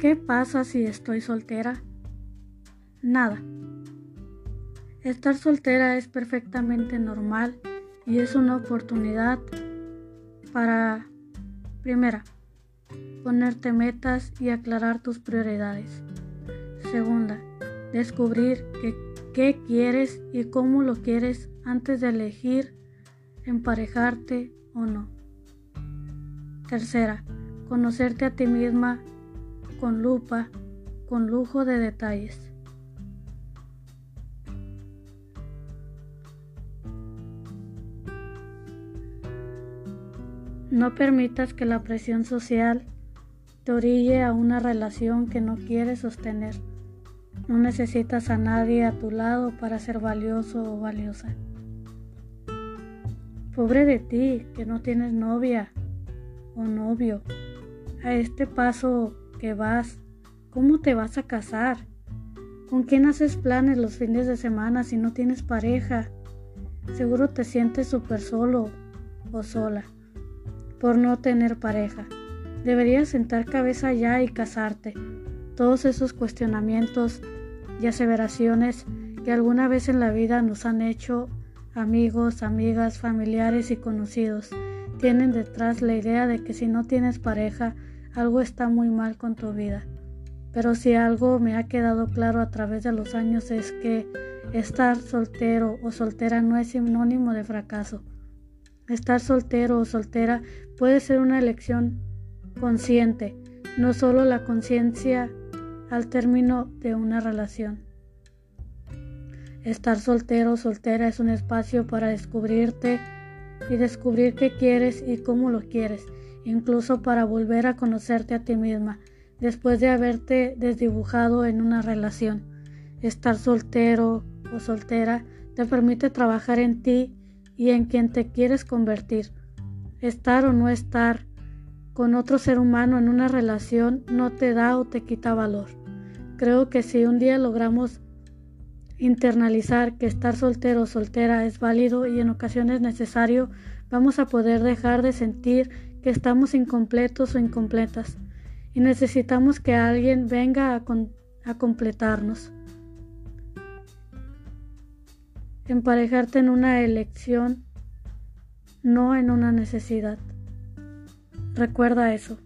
¿Qué pasa si estoy soltera? Nada. Estar soltera es perfectamente normal y es una oportunidad para, primera, ponerte metas y aclarar tus prioridades. Segunda, descubrir qué quieres y cómo lo quieres antes de elegir emparejarte o no. Tercera, conocerte a ti misma con lupa, con lujo de detalles. No permitas que la presión social te orille a una relación que no quieres sostener. No necesitas a nadie a tu lado para ser valioso o valiosa. Pobre de ti que no tienes novia o novio. A este paso que vas, ¿cómo te vas a casar? ¿Con quién haces planes los fines de semana si no tienes pareja? Seguro te sientes súper solo o sola por no tener pareja. Deberías sentar cabeza ya y casarte. Todos esos cuestionamientos y aseveraciones que alguna vez en la vida nos han hecho amigos, amigas, familiares y conocidos tienen detrás la idea de que si no tienes pareja, algo está muy mal con tu vida. Pero si algo me ha quedado claro a través de los años es que estar soltero o soltera no es sinónimo de fracaso. Estar soltero o soltera puede ser una elección consciente, no solo la conciencia al término de una relación. Estar soltero o soltera es un espacio para descubrirte y descubrir qué quieres y cómo lo quieres, incluso para volver a conocerte a ti misma después de haberte desdibujado en una relación. Estar soltero o soltera te permite trabajar en ti y en quien te quieres convertir. Estar o no estar con otro ser humano en una relación no te da o te quita valor. Creo que si un día logramos internalizar que estar soltero o soltera es válido y en ocasiones necesario, vamos a poder dejar de sentir estamos incompletos o incompletas y necesitamos que alguien venga a completarnos. Emparejarte en una elección, no en una necesidad. Recuerda eso.